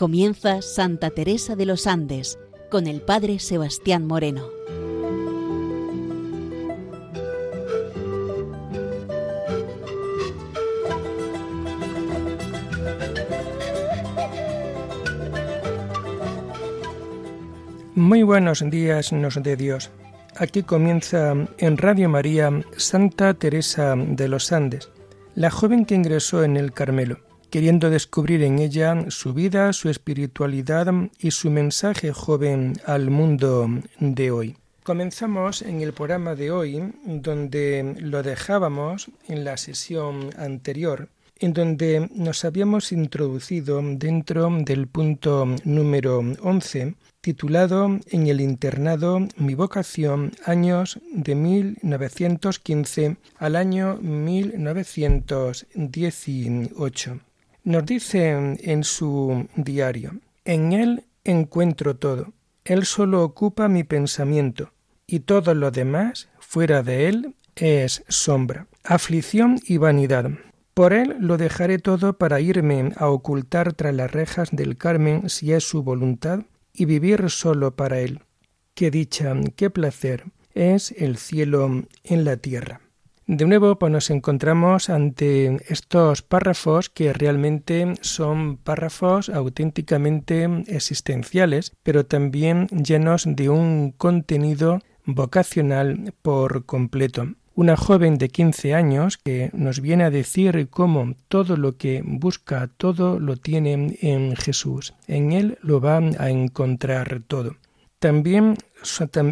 Comienza Santa Teresa de los Andes con el Padre Sebastián Moreno. Muy buenos días nos de Dios. Aquí comienza en Radio María Santa Teresa de los Andes, la joven que ingresó en el Carmelo queriendo descubrir en ella su vida, su espiritualidad y su mensaje joven al mundo de hoy. Comenzamos en el programa de hoy, donde lo dejábamos en la sesión anterior, en donde nos habíamos introducido dentro del punto número 11, titulado En el internado Mi vocación, años de 1915 al año 1918. Nos dice en su diario, en Él encuentro todo, Él solo ocupa mi pensamiento, y todo lo demás, fuera de Él, es sombra, aflicción y vanidad. Por Él lo dejaré todo para irme a ocultar tras las rejas del Carmen si es su voluntad, y vivir solo para Él. Qué dicha, qué placer es el cielo en la tierra. De nuevo, pues nos encontramos ante estos párrafos que realmente son párrafos auténticamente existenciales, pero también llenos de un contenido vocacional por completo. Una joven de 15 años que nos viene a decir cómo todo lo que busca, todo lo tiene en Jesús. En Él lo va a encontrar todo. También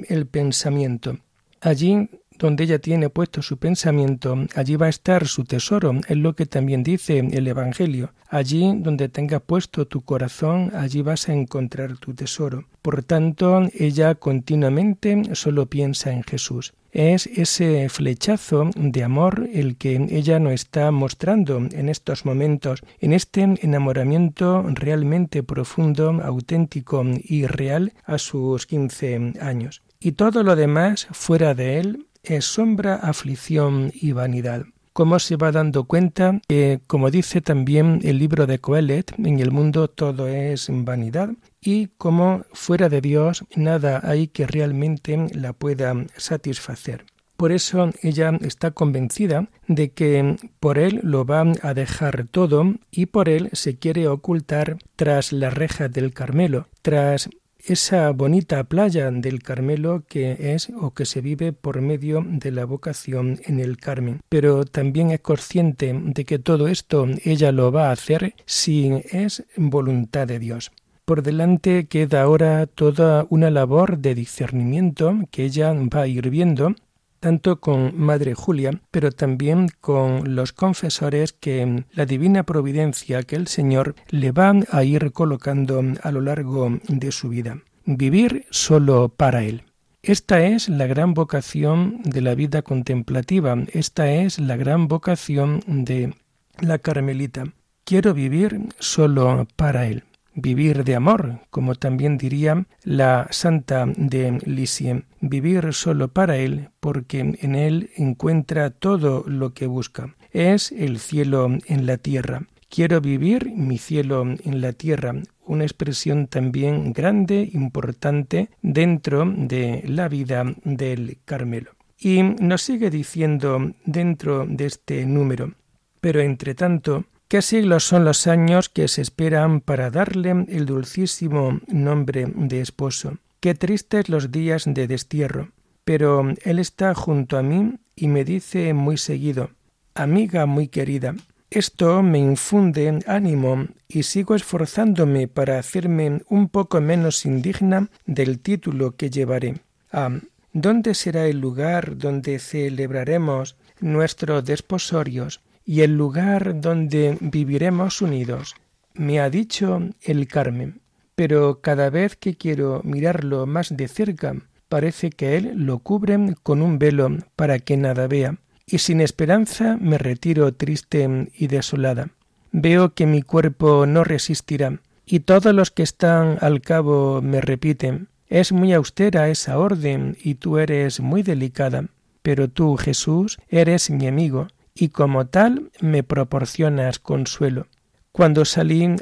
el pensamiento. Allí donde ella tiene puesto su pensamiento, allí va a estar su tesoro, es lo que también dice el Evangelio. Allí donde tengas puesto tu corazón, allí vas a encontrar tu tesoro. Por tanto, ella continuamente solo piensa en Jesús. Es ese flechazo de amor el que ella nos está mostrando en estos momentos, en este enamoramiento realmente profundo, auténtico y real a sus quince años. Y todo lo demás fuera de él es sombra, aflicción y vanidad. Como se va dando cuenta que, como dice también el libro de Coelet, en el mundo todo es vanidad y como fuera de Dios nada hay que realmente la pueda satisfacer. Por eso ella está convencida de que por él lo va a dejar todo y por él se quiere ocultar tras la reja del Carmelo, tras esa bonita playa del Carmelo que es o que se vive por medio de la vocación en el Carmen. Pero también es consciente de que todo esto ella lo va a hacer si es voluntad de Dios. Por delante queda ahora toda una labor de discernimiento que ella va a ir viendo tanto con Madre Julia, pero también con los confesores que la divina providencia que el Señor le va a ir colocando a lo largo de su vida. Vivir solo para Él. Esta es la gran vocación de la vida contemplativa, esta es la gran vocación de la Carmelita. Quiero vivir solo para Él vivir de amor, como también diría la santa de Lisieux, vivir solo para Él, porque en Él encuentra todo lo que busca. Es el cielo en la tierra. Quiero vivir mi cielo en la tierra, una expresión también grande, importante dentro de la vida del Carmelo. Y nos sigue diciendo dentro de este número, pero entre tanto, ¿Qué siglos son los años que se esperan para darle el dulcísimo nombre de esposo? Qué tristes los días de destierro. Pero él está junto a mí y me dice muy seguido, amiga muy querida, esto me infunde ánimo y sigo esforzándome para hacerme un poco menos indigna del título que llevaré. Ah, ¿dónde será el lugar donde celebraremos nuestros desposorios? Y el lugar donde viviremos unidos. Me ha dicho el Carmen, pero cada vez que quiero mirarlo más de cerca, parece que él lo cubre con un velo para que nada vea, y sin esperanza me retiro triste y desolada. Veo que mi cuerpo no resistirá, y todos los que están al cabo me repiten es muy austera esa orden y tú eres muy delicada, pero tú, Jesús, eres mi amigo, y como tal me proporcionas consuelo. Cuando salí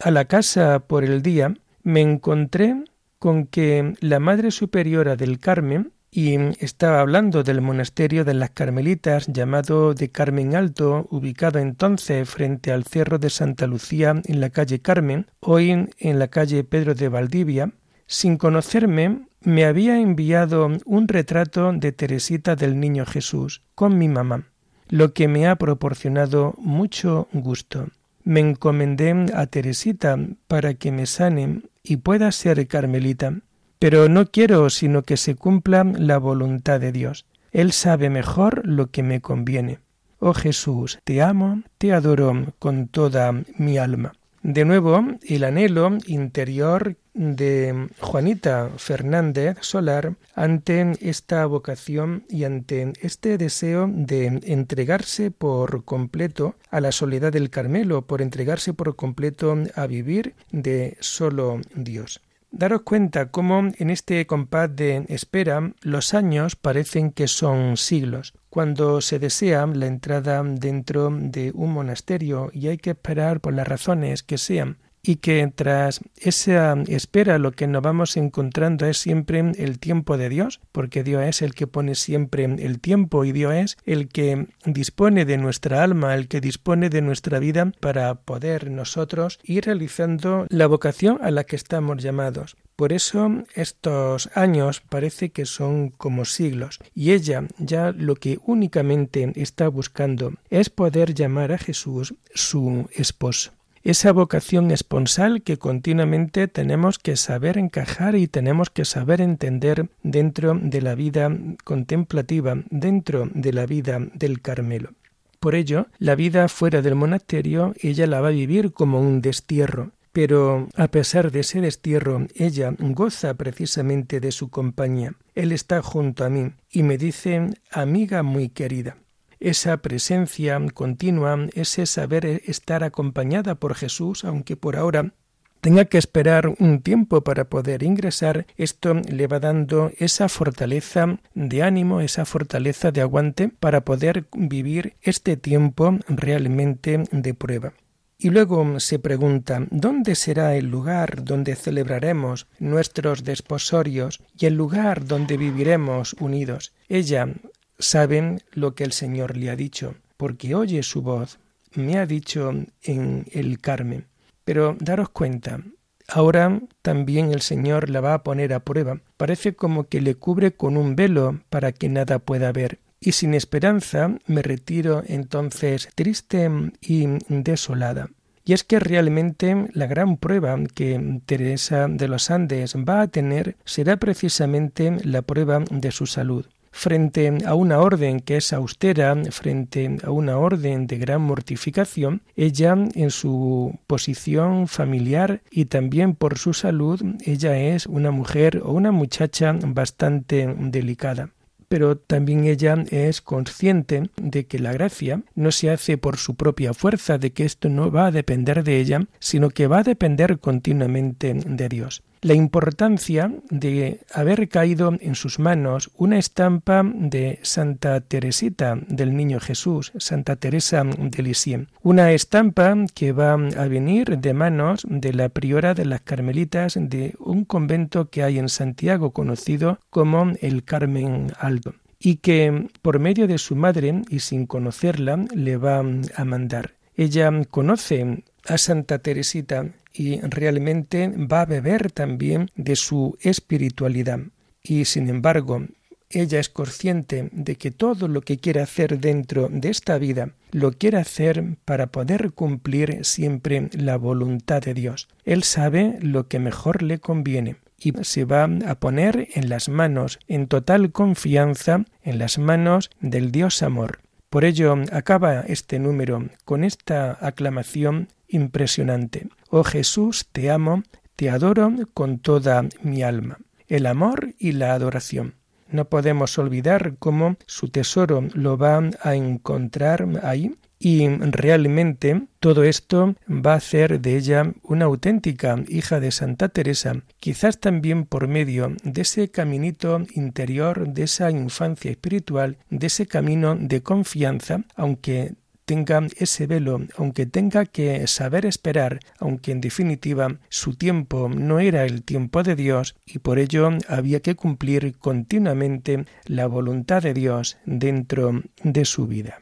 a la casa por el día, me encontré con que la Madre Superiora del Carmen, y estaba hablando del monasterio de las Carmelitas llamado de Carmen Alto, ubicado entonces frente al Cerro de Santa Lucía en la calle Carmen, hoy en la calle Pedro de Valdivia, sin conocerme, me había enviado un retrato de Teresita del Niño Jesús con mi mamá, lo que me ha proporcionado mucho gusto. Me encomendé a Teresita para que me sane y pueda ser carmelita. Pero no quiero sino que se cumpla la voluntad de Dios. Él sabe mejor lo que me conviene. Oh Jesús, te amo, te adoro con toda mi alma. De nuevo, el anhelo interior de Juanita Fernández Solar ante esta vocación y ante este deseo de entregarse por completo a la soledad del Carmelo, por entregarse por completo a vivir de solo Dios. Daros cuenta cómo en este compás de espera los años parecen que son siglos. Cuando se desea la entrada dentro de un monasterio y hay que esperar por las razones que sean, y que tras esa espera lo que nos vamos encontrando es siempre el tiempo de Dios, porque Dios es el que pone siempre el tiempo y Dios es el que dispone de nuestra alma, el que dispone de nuestra vida para poder nosotros ir realizando la vocación a la que estamos llamados. Por eso estos años parece que son como siglos y ella ya lo que únicamente está buscando es poder llamar a Jesús su esposo esa vocación esponsal que continuamente tenemos que saber encajar y tenemos que saber entender dentro de la vida contemplativa, dentro de la vida del Carmelo. Por ello, la vida fuera del monasterio ella la va a vivir como un destierro, pero a pesar de ese destierro, ella goza precisamente de su compañía. Él está junto a mí y me dice amiga muy querida esa presencia continua, ese saber estar acompañada por Jesús, aunque por ahora tenga que esperar un tiempo para poder ingresar, esto le va dando esa fortaleza de ánimo, esa fortaleza de aguante para poder vivir este tiempo realmente de prueba. Y luego se pregunta, ¿dónde será el lugar donde celebraremos nuestros desposorios y el lugar donde viviremos unidos? Ella saben lo que el Señor le ha dicho, porque oye su voz. Me ha dicho en el Carmen. Pero daros cuenta, ahora también el Señor la va a poner a prueba. Parece como que le cubre con un velo para que nada pueda ver. Y sin esperanza me retiro entonces triste y desolada. Y es que realmente la gran prueba que Teresa de los Andes va a tener será precisamente la prueba de su salud frente a una orden que es austera, frente a una orden de gran mortificación, ella en su posición familiar y también por su salud, ella es una mujer o una muchacha bastante delicada. Pero también ella es consciente de que la gracia no se hace por su propia fuerza, de que esto no va a depender de ella, sino que va a depender continuamente de Dios la importancia de haber caído en sus manos una estampa de Santa Teresita del Niño Jesús, Santa Teresa de Lisieux, una estampa que va a venir de manos de la priora de las Carmelitas de un convento que hay en Santiago conocido como el Carmen Alto y que por medio de su madre y sin conocerla le va a mandar. Ella conoce a Santa Teresita y realmente va a beber también de su espiritualidad. Y sin embargo, ella es consciente de que todo lo que quiere hacer dentro de esta vida lo quiere hacer para poder cumplir siempre la voluntad de Dios. Él sabe lo que mejor le conviene y se va a poner en las manos, en total confianza, en las manos del Dios amor. Por ello acaba este número con esta aclamación impresionante. Oh Jesús, te amo, te adoro con toda mi alma. El amor y la adoración. No podemos olvidar cómo su tesoro lo va a encontrar ahí y realmente todo esto va a hacer de ella una auténtica hija de Santa Teresa, quizás también por medio de ese caminito interior, de esa infancia espiritual, de ese camino de confianza, aunque tenga ese velo, aunque tenga que saber esperar, aunque en definitiva su tiempo no era el tiempo de Dios y por ello había que cumplir continuamente la voluntad de Dios dentro de su vida.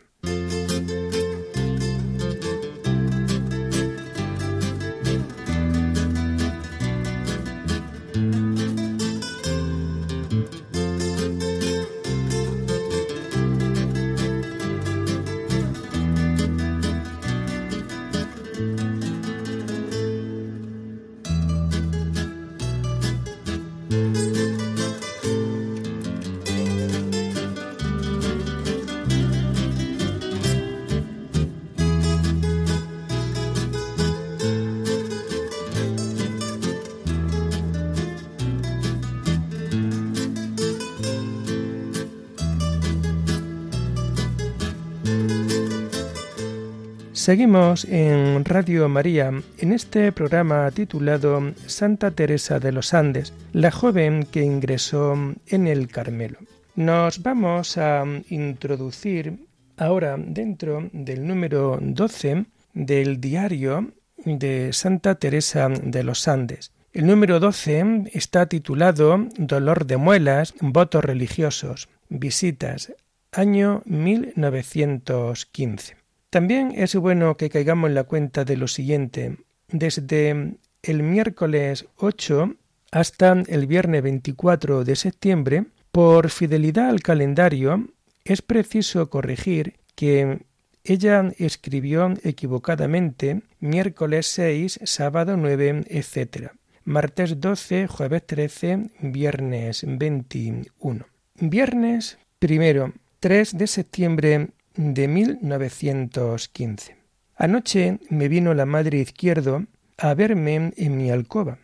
Seguimos en Radio María en este programa titulado Santa Teresa de los Andes, la joven que ingresó en el Carmelo. Nos vamos a introducir ahora dentro del número 12 del diario de Santa Teresa de los Andes. El número 12 está titulado Dolor de muelas, votos religiosos, visitas, año 1915. También es bueno que caigamos en la cuenta de lo siguiente. Desde el miércoles 8 hasta el viernes 24 de septiembre, por fidelidad al calendario, es preciso corregir que ella escribió equivocadamente miércoles 6, sábado 9, etc. Martes 12, jueves 13, viernes 21. Viernes primero, 3 de septiembre de 1915. Anoche me vino la madre izquierdo a verme en mi alcoba,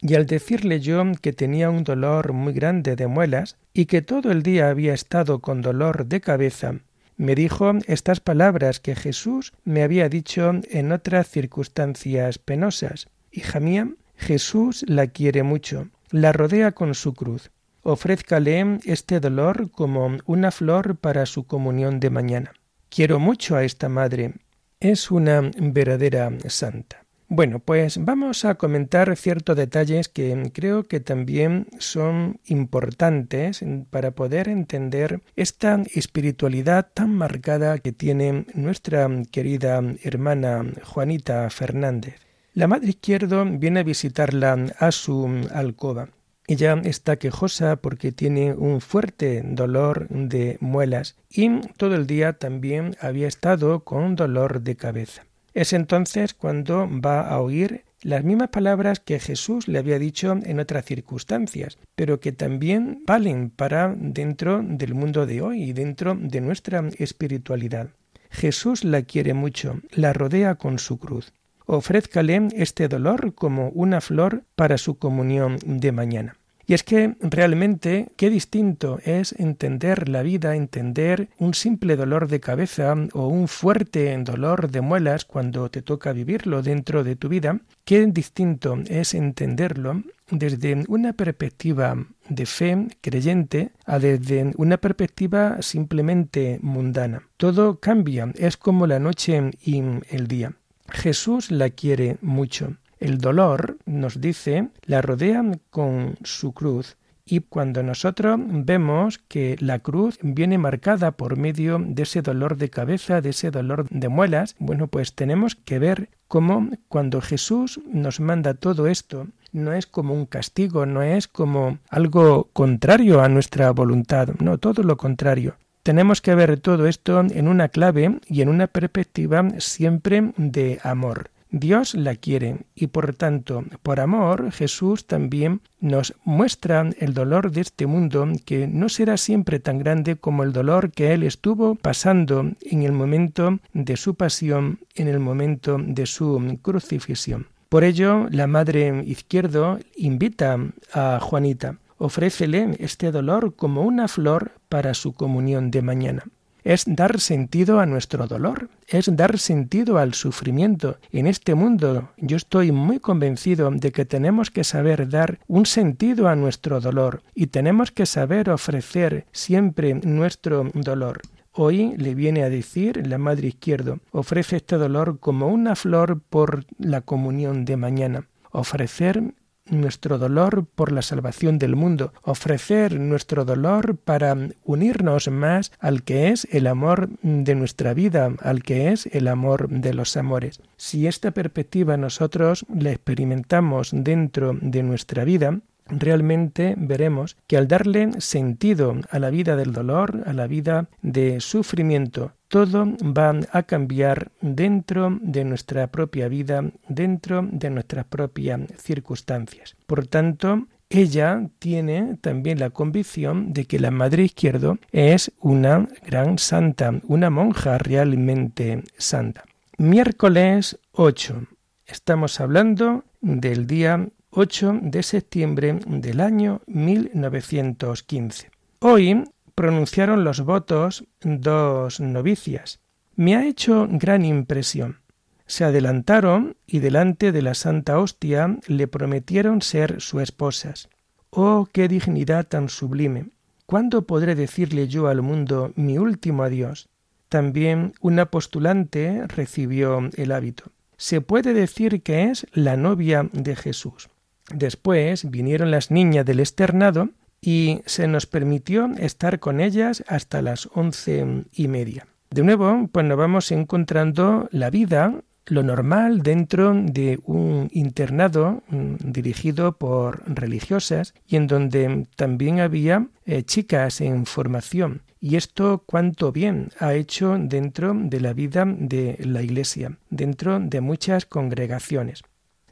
y al decirle yo que tenía un dolor muy grande de muelas y que todo el día había estado con dolor de cabeza, me dijo estas palabras que Jesús me había dicho en otras circunstancias penosas. Hija mía, Jesús la quiere mucho, la rodea con su cruz. Ofrézcale este dolor como una flor para su comunión de mañana. Quiero mucho a esta madre. Es una verdadera santa. Bueno, pues vamos a comentar ciertos detalles que creo que también son importantes para poder entender esta espiritualidad tan marcada que tiene nuestra querida hermana Juanita Fernández. La madre izquierdo viene a visitarla a su alcoba. Ella está quejosa porque tiene un fuerte dolor de muelas y todo el día también había estado con dolor de cabeza. Es entonces cuando va a oír las mismas palabras que Jesús le había dicho en otras circunstancias, pero que también valen para dentro del mundo de hoy y dentro de nuestra espiritualidad. Jesús la quiere mucho, la rodea con su cruz. Ofrézcale este dolor como una flor para su comunión de mañana. Y es que realmente qué distinto es entender la vida, entender un simple dolor de cabeza o un fuerte dolor de muelas cuando te toca vivirlo dentro de tu vida, qué distinto es entenderlo desde una perspectiva de fe creyente a desde una perspectiva simplemente mundana. Todo cambia, es como la noche y el día. Jesús la quiere mucho. El dolor, nos dice, la rodea con su cruz y cuando nosotros vemos que la cruz viene marcada por medio de ese dolor de cabeza, de ese dolor de muelas, bueno, pues tenemos que ver cómo cuando Jesús nos manda todo esto, no es como un castigo, no es como algo contrario a nuestra voluntad, no, todo lo contrario. Tenemos que ver todo esto en una clave y en una perspectiva siempre de amor. Dios la quiere y por tanto, por amor, Jesús también nos muestra el dolor de este mundo que no será siempre tan grande como el dolor que Él estuvo pasando en el momento de su pasión, en el momento de su crucifixión. Por ello, la Madre Izquierdo invita a Juanita, ofrécele este dolor como una flor para su comunión de mañana es dar sentido a nuestro dolor, es dar sentido al sufrimiento. En este mundo yo estoy muy convencido de que tenemos que saber dar un sentido a nuestro dolor y tenemos que saber ofrecer siempre nuestro dolor. Hoy le viene a decir la Madre Izquierdo, ofrece este dolor como una flor por la comunión de mañana. Ofrecer nuestro dolor por la salvación del mundo, ofrecer nuestro dolor para unirnos más al que es el amor de nuestra vida, al que es el amor de los amores. Si esta perspectiva nosotros la experimentamos dentro de nuestra vida, realmente veremos que al darle sentido a la vida del dolor, a la vida de sufrimiento, todo va a cambiar dentro de nuestra propia vida, dentro de nuestras propias circunstancias. Por tanto, ella tiene también la convicción de que la Madre Izquierdo es una gran santa, una monja realmente santa. Miércoles 8. Estamos hablando del día 8 de septiembre del año 1915. Hoy pronunciaron los votos dos novicias. Me ha hecho gran impresión. Se adelantaron y delante de la Santa Hostia le prometieron ser su esposas. Oh, qué dignidad tan sublime. ¿Cuándo podré decirle yo al mundo mi último adiós? También una postulante recibió el hábito. Se puede decir que es la novia de Jesús. Después vinieron las niñas del externado y se nos permitió estar con ellas hasta las once y media. De nuevo, pues nos vamos encontrando la vida, lo normal dentro de un internado mm, dirigido por religiosas y en donde también había eh, chicas en formación. Y esto cuánto bien ha hecho dentro de la vida de la Iglesia, dentro de muchas congregaciones.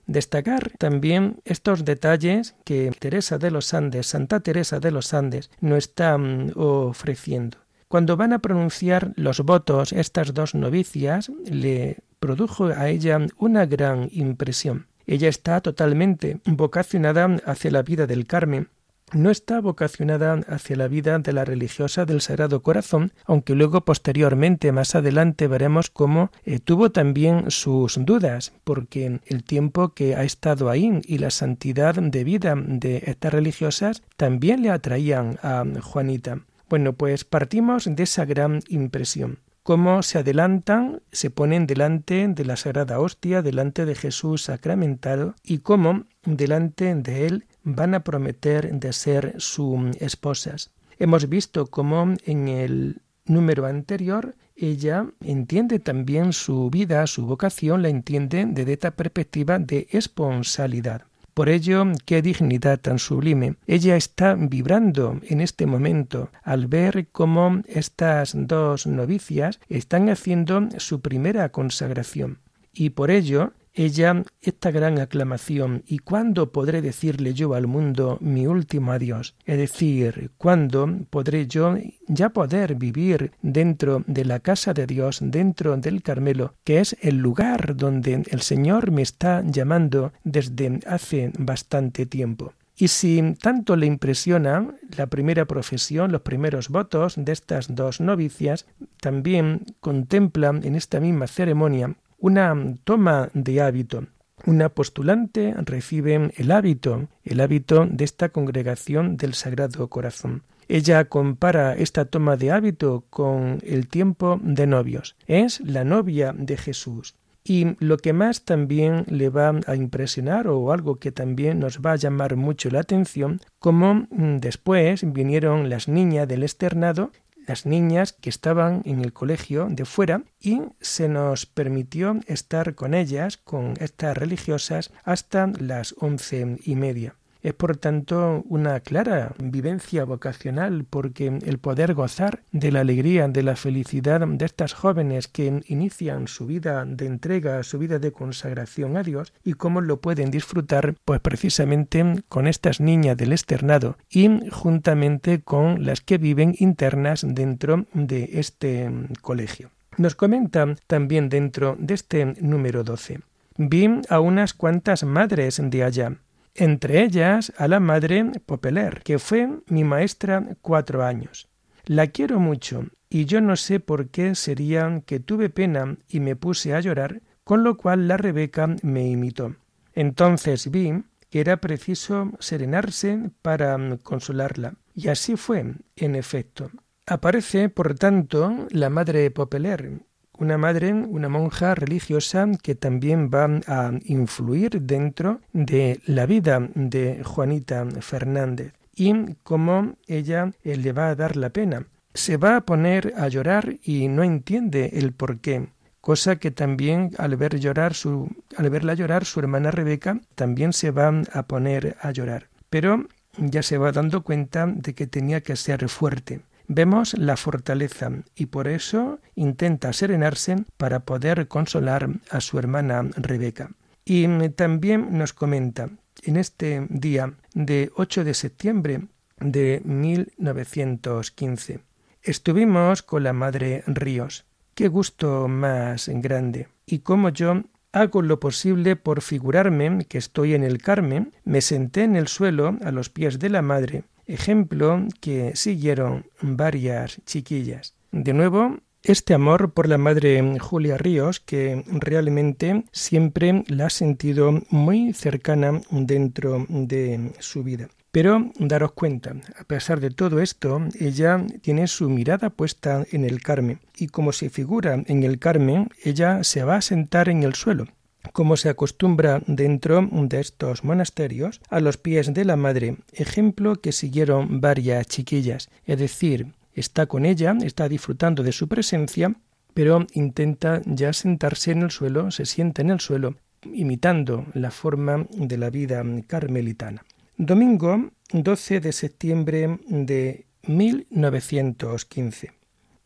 Destacar también estos detalles que Teresa de los Andes, Santa Teresa de los Andes, nos está mm, ofreciendo. Cuando van a pronunciar los votos estas dos novicias, le produjo a ella una gran impresión. Ella está totalmente vocacionada hacia la vida del Carmen, no está vocacionada hacia la vida de la religiosa del Sagrado Corazón, aunque luego posteriormente, más adelante, veremos cómo eh, tuvo también sus dudas, porque el tiempo que ha estado ahí y la santidad de vida de estas religiosas también le atraían a Juanita. Bueno, pues partimos de esa gran impresión cómo se adelantan, se ponen delante de la Sagrada Hostia, delante de Jesús sacramentado, y cómo delante de él van a prometer de ser sus esposas. Hemos visto cómo en el número anterior ella entiende también su vida, su vocación, la entiende desde esta perspectiva de esponsalidad. Por ello, qué dignidad tan sublime. Ella está vibrando en este momento al ver cómo estas dos novicias están haciendo su primera consagración. Y por ello ella esta gran aclamación y cuándo podré decirle yo al mundo mi último adiós, es decir, cuándo podré yo ya poder vivir dentro de la casa de Dios, dentro del Carmelo, que es el lugar donde el Señor me está llamando desde hace bastante tiempo. Y si tanto le impresiona la primera profesión, los primeros votos de estas dos novicias, también contempla en esta misma ceremonia una toma de hábito. Una postulante recibe el hábito, el hábito de esta congregación del Sagrado Corazón. Ella compara esta toma de hábito con el tiempo de novios. Es la novia de Jesús. Y lo que más también le va a impresionar o algo que también nos va a llamar mucho la atención, como después vinieron las niñas del externado las niñas que estaban en el colegio de fuera y se nos permitió estar con ellas, con estas religiosas, hasta las once y media. Es por tanto una clara vivencia vocacional porque el poder gozar de la alegría, de la felicidad de estas jóvenes que inician su vida de entrega, su vida de consagración a Dios y cómo lo pueden disfrutar pues precisamente con estas niñas del externado y juntamente con las que viven internas dentro de este colegio. Nos comenta también dentro de este número 12. Vi a unas cuantas madres de allá entre ellas a la madre Popeler, que fue mi maestra cuatro años. La quiero mucho, y yo no sé por qué sería que tuve pena y me puse a llorar, con lo cual la Rebeca me imitó. Entonces vi que era preciso serenarse para consolarla, y así fue, en efecto. Aparece, por tanto, la madre Popeler, una madre, una monja religiosa que también va a influir dentro de la vida de Juanita Fernández y cómo ella le va a dar la pena. Se va a poner a llorar y no entiende el por qué, cosa que también al ver llorar su al verla llorar su hermana Rebeca también se va a poner a llorar. Pero ya se va dando cuenta de que tenía que ser fuerte. Vemos la fortaleza y por eso intenta serenarse para poder consolar a su hermana Rebeca. Y también nos comenta en este día de 8 de septiembre de 1915. Estuvimos con la madre Ríos. Qué gusto más grande. Y como yo hago lo posible por figurarme que estoy en el Carmen, me senté en el suelo a los pies de la madre ejemplo que siguieron varias chiquillas. De nuevo, este amor por la madre Julia Ríos, que realmente siempre la ha sentido muy cercana dentro de su vida. Pero daros cuenta, a pesar de todo esto, ella tiene su mirada puesta en el Carmen, y como se figura en el Carmen, ella se va a sentar en el suelo, como se acostumbra dentro de estos monasterios, a los pies de la madre, ejemplo que siguieron varias chiquillas, es decir, está con ella, está disfrutando de su presencia, pero intenta ya sentarse en el suelo, se sienta en el suelo, imitando la forma de la vida carmelitana. Domingo 12 de septiembre de 1915.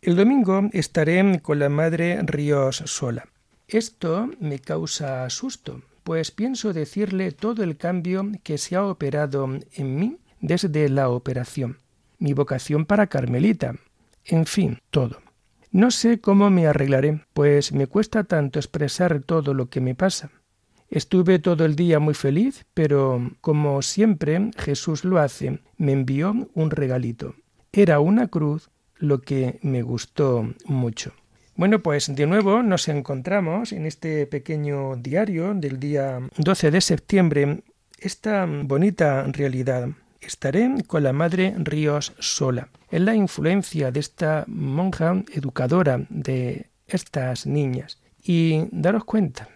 El domingo estaré con la madre Ríos sola. Esto me causa susto, pues pienso decirle todo el cambio que se ha operado en mí desde la operación, mi vocación para Carmelita, en fin, todo. No sé cómo me arreglaré, pues me cuesta tanto expresar todo lo que me pasa. Estuve todo el día muy feliz, pero como siempre Jesús lo hace, me envió un regalito. Era una cruz, lo que me gustó mucho. Bueno, pues de nuevo nos encontramos en este pequeño diario del día 12 de septiembre esta bonita realidad. Estaré con la Madre Ríos sola. Es la influencia de esta monja educadora de estas niñas. Y daros cuenta,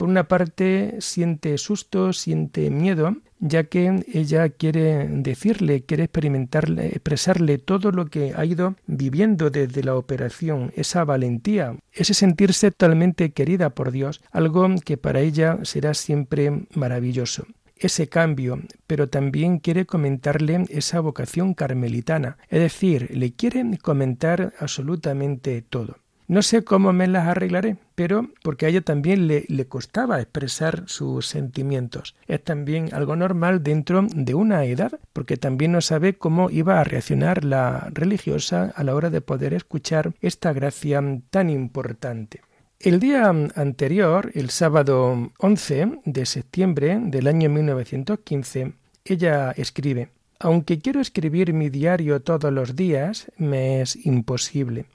por una parte siente susto, siente miedo, ya que ella quiere decirle, quiere experimentarle, expresarle todo lo que ha ido viviendo desde la operación, esa valentía, ese sentirse totalmente querida por Dios, algo que para ella será siempre maravilloso ese cambio, pero también quiere comentarle esa vocación carmelitana, es decir, le quiere comentar absolutamente todo. No sé cómo me las arreglaré, pero porque a ella también le, le, costaba expresar sus sentimientos. Es también algo normal dentro de una edad, porque también no sabe cómo iba a reaccionar la religiosa a la hora de poder escuchar esta gracia tan importante. El día anterior, el sábado 11 de septiembre del año 1915, ella escribe, Aunque quiero escribir mi diario todos los días, me es imposible.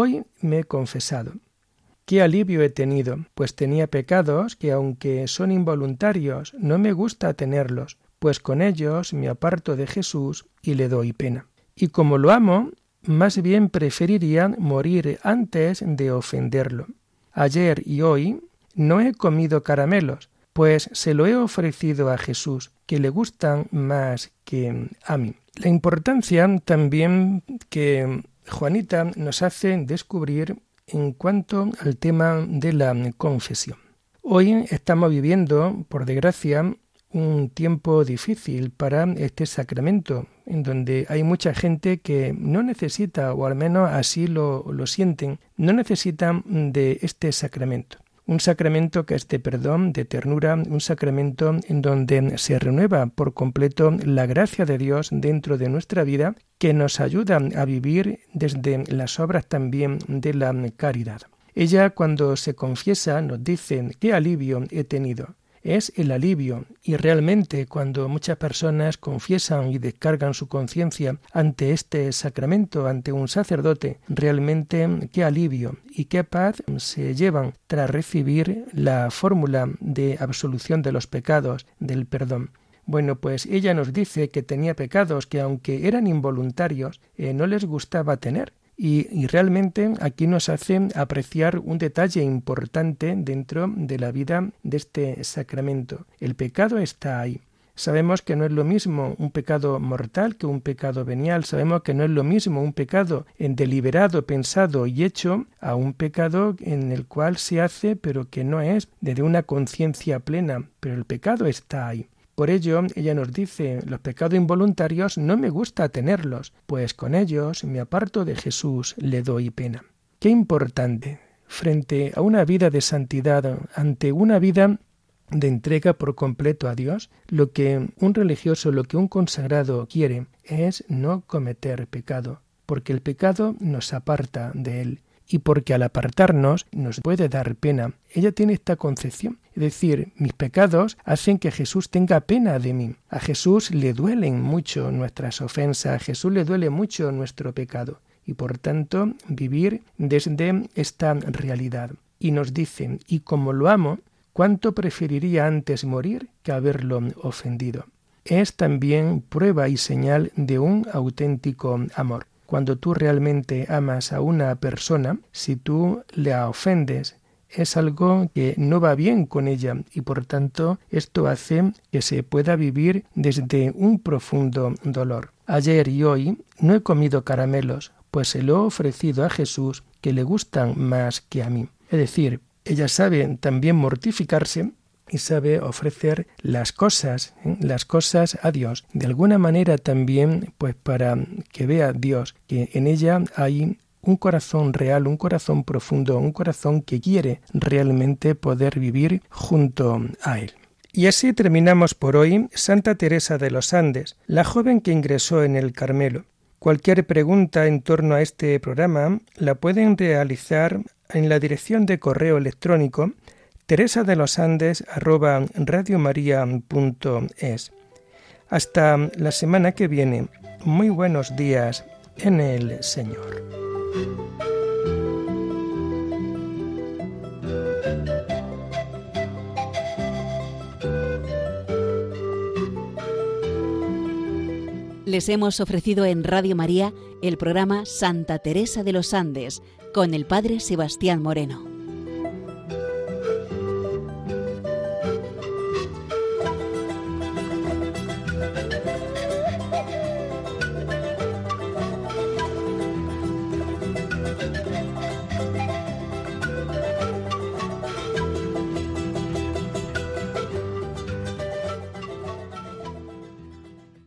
Hoy me he confesado. Qué alivio he tenido, pues tenía pecados que aunque son involuntarios, no me gusta tenerlos, pues con ellos me aparto de Jesús y le doy pena. Y como lo amo, más bien preferiría morir antes de ofenderlo. Ayer y hoy no he comido caramelos, pues se lo he ofrecido a Jesús, que le gustan más que a mí. La importancia también que Juanita nos hace descubrir en cuanto al tema de la confesión. Hoy estamos viviendo, por desgracia, un tiempo difícil para este sacramento, en donde hay mucha gente que no necesita, o al menos así lo, lo sienten, no necesitan de este sacramento un sacramento que es de perdón, de ternura, un sacramento en donde se renueva por completo la gracia de Dios dentro de nuestra vida, que nos ayuda a vivir desde las obras también de la caridad. Ella cuando se confiesa nos dice, qué alivio he tenido es el alivio y realmente cuando muchas personas confiesan y descargan su conciencia ante este sacramento, ante un sacerdote, realmente qué alivio y qué paz se llevan tras recibir la fórmula de absolución de los pecados, del perdón. Bueno, pues ella nos dice que tenía pecados que aunque eran involuntarios, eh, no les gustaba tener. Y, realmente aquí nos hace apreciar un detalle importante dentro de la vida de este sacramento. El pecado está ahí. Sabemos que no es lo mismo un pecado mortal que un pecado venial. Sabemos que no es lo mismo un pecado en deliberado, pensado y hecho a un pecado en el cual se hace pero que no es desde una conciencia plena. Pero el pecado está ahí. Por ello, ella nos dice, los pecados involuntarios no me gusta tenerlos, pues con ellos me aparto de Jesús, le doy pena. Qué importante, frente a una vida de santidad, ante una vida de entrega por completo a Dios, lo que un religioso, lo que un consagrado quiere es no cometer pecado, porque el pecado nos aparta de Él y porque al apartarnos nos puede dar pena. Ella tiene esta concepción, es decir, mis pecados hacen que Jesús tenga pena de mí. A Jesús le duelen mucho nuestras ofensas, a Jesús le duele mucho nuestro pecado y por tanto vivir desde esta realidad. Y nos dice, y como lo amo, ¿Cuánto preferiría antes morir que haberlo ofendido? Es también prueba y señal de un auténtico amor. Cuando tú realmente amas a una persona, si tú la ofendes, es algo que no va bien con ella y por tanto esto hace que se pueda vivir desde un profundo dolor. Ayer y hoy no he comido caramelos, pues se lo he ofrecido a Jesús que le gustan más que a mí. Es decir, ella sabe también mortificarse y sabe ofrecer las cosas, ¿eh? las cosas a Dios. De alguna manera también, pues para que vea Dios que en ella hay un corazón real, un corazón profundo, un corazón que quiere realmente poder vivir junto a Él. Y así terminamos por hoy Santa Teresa de los Andes, la joven que ingresó en el Carmelo. Cualquier pregunta en torno a este programa la pueden realizar en la dirección de correo electrónico teresa de los Andes Hasta la semana que viene, muy buenos días en el Señor. Les hemos ofrecido en Radio María el programa Santa Teresa de los Andes con el Padre Sebastián Moreno.